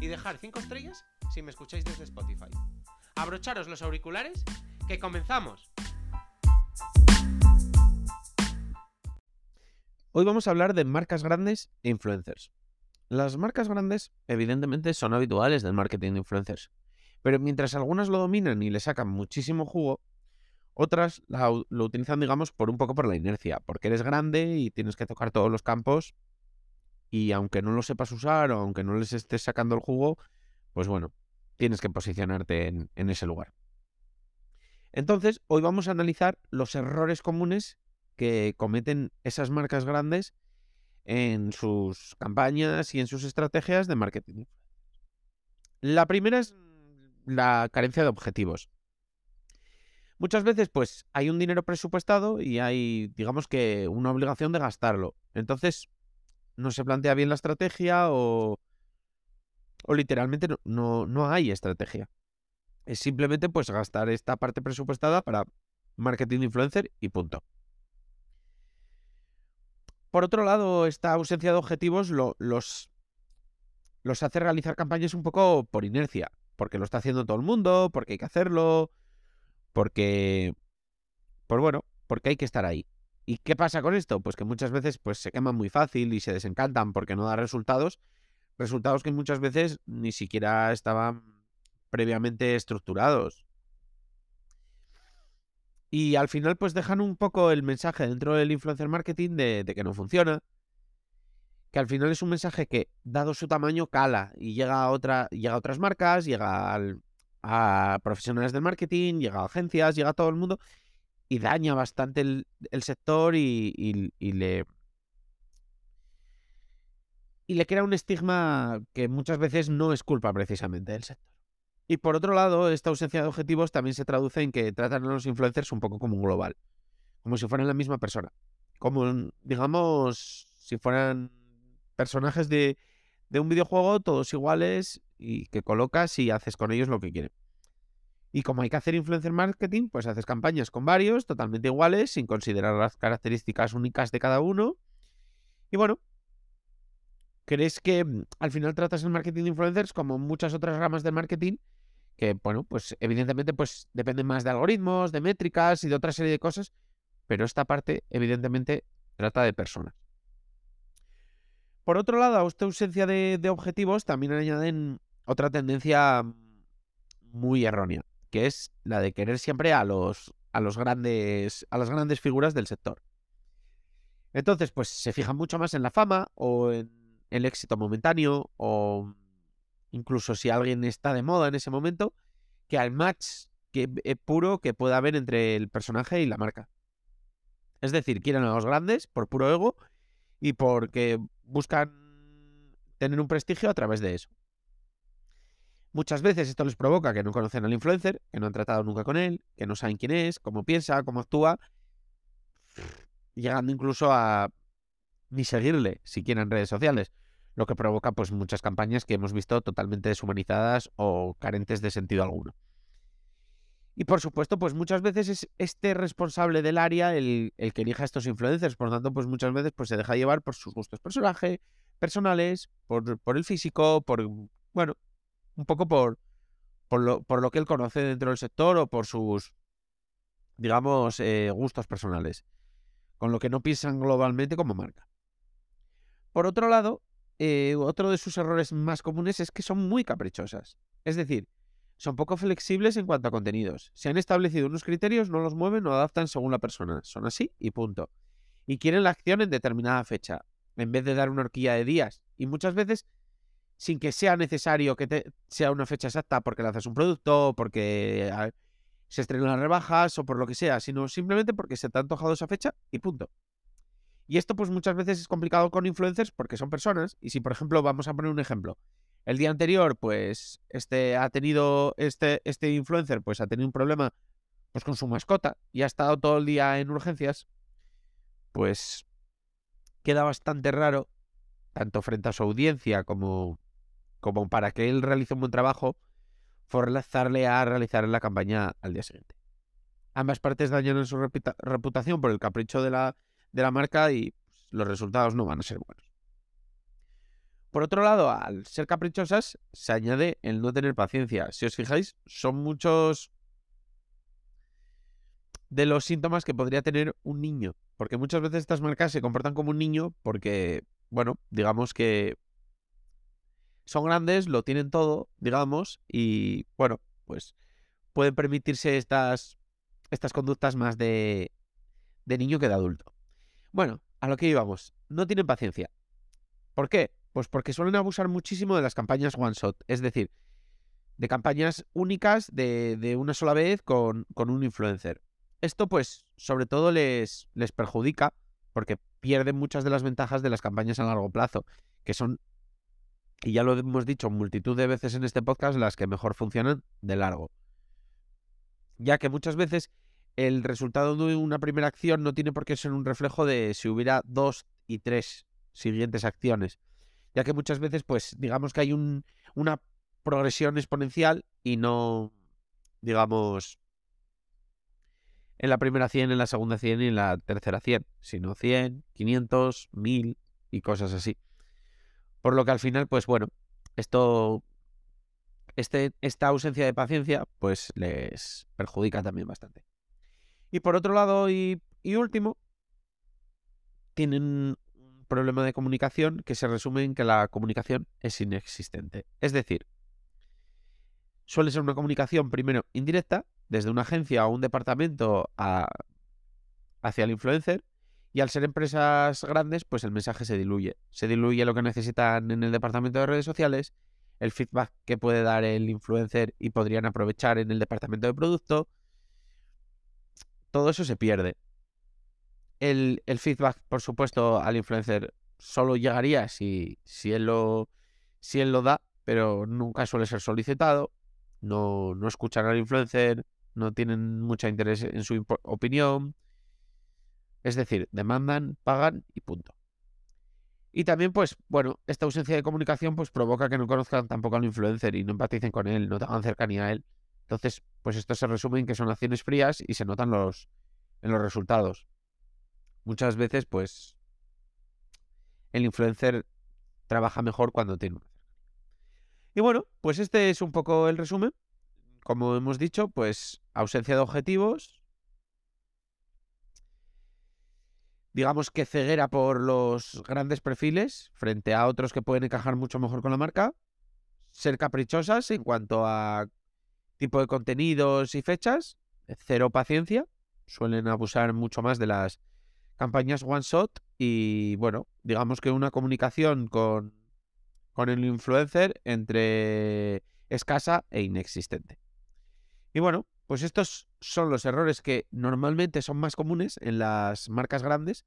y dejar 5 estrellas si me escucháis desde Spotify. Abrocharos los auriculares, que comenzamos. Hoy vamos a hablar de marcas grandes e influencers. Las marcas grandes, evidentemente, son habituales del marketing de influencers, pero mientras algunas lo dominan y le sacan muchísimo jugo, otras lo utilizan, digamos, por un poco por la inercia, porque eres grande y tienes que tocar todos los campos y aunque no lo sepas usar o aunque no les estés sacando el jugo, pues bueno, tienes que posicionarte en, en ese lugar. Entonces, hoy vamos a analizar los errores comunes que cometen esas marcas grandes en sus campañas y en sus estrategias de marketing. La primera es la carencia de objetivos. Muchas veces, pues, hay un dinero presupuestado y hay, digamos que, una obligación de gastarlo. Entonces, no se plantea bien la estrategia o, o literalmente no, no, hay estrategia. Es simplemente, pues, gastar esta parte presupuestada para marketing influencer y punto. Por otro lado, esta ausencia de objetivos los, los hace realizar campañas un poco por inercia, porque lo está haciendo todo el mundo, porque hay que hacerlo, porque, pues bueno, porque hay que estar ahí. ¿Y qué pasa con esto? Pues que muchas veces pues, se queman muy fácil y se desencantan porque no da resultados, resultados que muchas veces ni siquiera estaban previamente estructurados. Y al final pues dejan un poco el mensaje dentro del influencer marketing de, que no funciona, que al final es un mensaje que, dado su tamaño, cala y llega a, otra, llega a otras marcas, llega a profesionales del marketing, llega a agencias, llega a todo el mundo y daña bastante el, sector y, le y le crea un estigma que muchas veces no es culpa precisamente del sector. Y por otro lado, esta ausencia de objetivos también se traduce en que tratan a los influencers un poco como un global, como si fueran la misma persona, como digamos si fueran personajes de, de un videojuego todos iguales y que colocas y haces con ellos lo que quieren. Y como hay que hacer influencer marketing, pues haces campañas con varios, totalmente iguales, sin considerar las características únicas de cada uno. Y bueno, ¿crees que mm, al final tratas el marketing de influencers como muchas otras ramas de marketing? Que, bueno, pues evidentemente pues dependen más de algoritmos, de métricas y de otra serie de cosas, pero esta parte evidentemente trata de personas. Por otro lado, a esta ausencia de, objetivos también añaden otra tendencia muy errónea, que es la de querer siempre a los, a los grandes, a las grandes figuras del sector. Entonces, pues se fijan mucho más en la fama o en el éxito momentáneo o incluso si alguien está de moda en ese momento, que al match que, eh, puro que pueda haber entre el personaje y la marca. Es decir, quieren a los grandes por puro ego y porque buscan tener un prestigio a través de eso. Muchas veces esto les provoca que no conocen al influencer, que no han tratado nunca con él, que no saben quién es, cómo piensa, cómo actúa, llegando incluso a ni seguirle siquiera en redes sociales, lo que provoca pues muchas campañas que hemos visto totalmente deshumanizadas o carentes de sentido alguno. Y por supuesto, pues muchas veces es este responsable del área el, que elija a estos influencers. Por lo tanto, pues muchas veces pues, se deja llevar por sus gustos personaje, personales, por, por el físico, por, bueno, un poco por, por, lo, por lo que él conoce dentro del sector o por sus, digamos, eh, gustos personales. Con lo que no piensan globalmente como marca. Por otro lado, eh, otro de sus errores más comunes es que son muy caprichosas. Es decir, son poco flexibles en cuanto a contenidos. Se han establecido unos criterios, no los mueven o adaptan según la persona. Son así y punto. Y quieren la acción en determinada fecha, en vez de dar una horquilla de días. Y muchas veces, sin que sea necesario que sea una fecha exacta porque lanzas un producto, porque se estrenan las rebajas o por lo que sea, sino simplemente porque se te ha antojado esa fecha y punto. Y esto pues muchas veces es complicado con influencers porque son personas y si por ejemplo vamos a poner un ejemplo, El día anterior, pues, este ha tenido, este, este influencer, pues ha tenido un problema pues, con su mascota y ha estado todo el día en urgencias, pues queda bastante raro, tanto frente a su audiencia como, como para que él realice un buen trabajo, forzarle a realizar la campaña al día siguiente. Ambas partes dañan su reputación por el capricho de la, de la marca y pues, los resultados no van a ser buenos. Por otro lado, al ser caprichosas, se añade el no tener paciencia. Si os fijáis, son muchos de los síntomas que podría tener un niño. Porque muchas veces estas marcas se comportan como un niño porque, bueno, digamos que son grandes, lo tienen todo, digamos, y bueno, pues pueden permitirse estas, estas conductas más de, de niño que de adulto. Bueno, a lo que íbamos, no tienen paciencia. ¿Por qué? Pues porque suelen abusar muchísimo de las campañas one shot, es decir, de campañas únicas de, de una sola vez con, con, un influencer. Esto pues sobre todo les, les perjudica porque pierden muchas de las ventajas de las campañas a largo plazo, que son, y ya lo hemos dicho multitud de veces en este podcast, las que mejor funcionan de largo. Ya que muchas veces el resultado de una primera acción no tiene por qué ser un reflejo de si hubiera dos y tres siguientes acciones ya que muchas veces, pues, digamos que hay un, una progresión exponencial y no, digamos, en la primera 100, en la segunda 100 y en la tercera 100, sino 100, 500, 1000 y cosas así. Por lo que al final, pues bueno, esto, este, esta ausencia de paciencia, pues les perjudica también bastante. Y por otro lado, y, y último, tienen problema de comunicación que se resume en que la comunicación es inexistente. Es decir, suele ser una comunicación primero indirecta, desde una agencia o un departamento hacia el influencer, y al ser empresas grandes, pues el mensaje se diluye. Se diluye lo que necesitan en el departamento de redes sociales, el feedback que puede dar el influencer y podrían aprovechar en el departamento de producto. Todo eso se pierde. El, feedback, por supuesto, al influencer solo llegaría si, si, él lo, si él lo da, pero nunca suele ser solicitado. No, no escuchan al influencer, no tienen mucho interés en su opinión. Es decir, demandan, pagan y punto. Y también, pues, bueno, esta ausencia de comunicación pues provoca que no conozcan tampoco al influencer y no empaticen con él, no tengan cercanía a él. Entonces, pues esto se resume en que son acciones frías y se notan los, en los resultados muchas veces, pues, el influencer trabaja mejor cuando tiene una Y bueno, pues este es un poco el resumen. Como hemos dicho, pues ausencia de objetivos. Digamos que ceguera por los grandes perfiles frente a otros que pueden encajar mucho mejor con la marca. Ser caprichosas en cuanto a tipo de contenidos y fechas. Cero paciencia. Suelen abusar mucho más de las campañas one shot y bueno, digamos que una comunicación con, con el influencer entre escasa e inexistente. Y bueno, pues estos son los errores que normalmente son más comunes en las marcas grandes,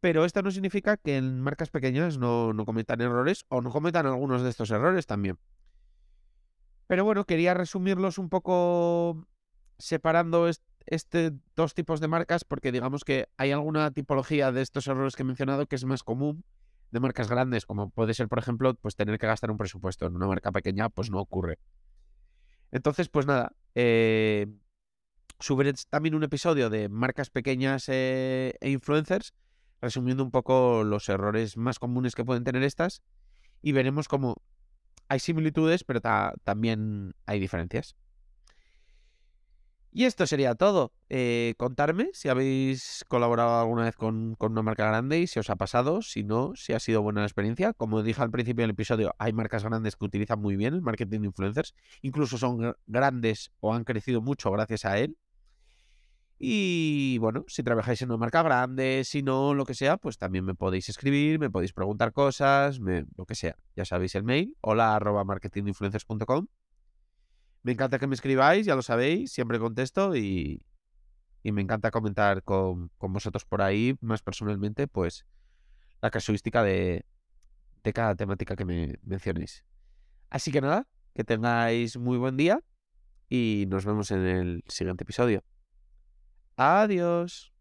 pero esto no significa que en marcas pequeñas no, no cometan errores o no cometan algunos de estos errores también. Pero bueno, quería resumirlos un poco separando este dos tipos de marcas porque digamos que hay alguna tipología de estos errores que he mencionado que es más común de marcas grandes, como puede ser, por ejemplo, pues tener que gastar un presupuesto. En una marca pequeña, pues no ocurre. Entonces, pues nada, eh, subiré también un episodio de marcas pequeñas eh, e influencers, resumiendo un poco los errores más comunes que pueden tener estas, y veremos cómo hay similitudes, pero también hay diferencias. Y esto sería todo. Eh, contarme si habéis colaborado alguna vez con, una marca grande y si os ha pasado, si no, si ha sido buena la experiencia. Como dije al principio del episodio, hay marcas grandes que utilizan muy bien el marketing de influencers. Incluso son grandes o han crecido mucho gracias a él. Y bueno, si trabajáis en una marca grande, si no, lo que sea, pues también me podéis escribir, me podéis preguntar cosas, lo que sea. Ya sabéis el mail, hola arroba marketinginfluencers.com me encanta que me escribáis, ya lo sabéis, siempre contesto y, me encanta comentar con, vosotros por ahí, más personalmente, pues la casuística de, de cada temática que me mencionéis. Así que nada, que tengáis muy buen día y nos vemos en el siguiente episodio. Adiós.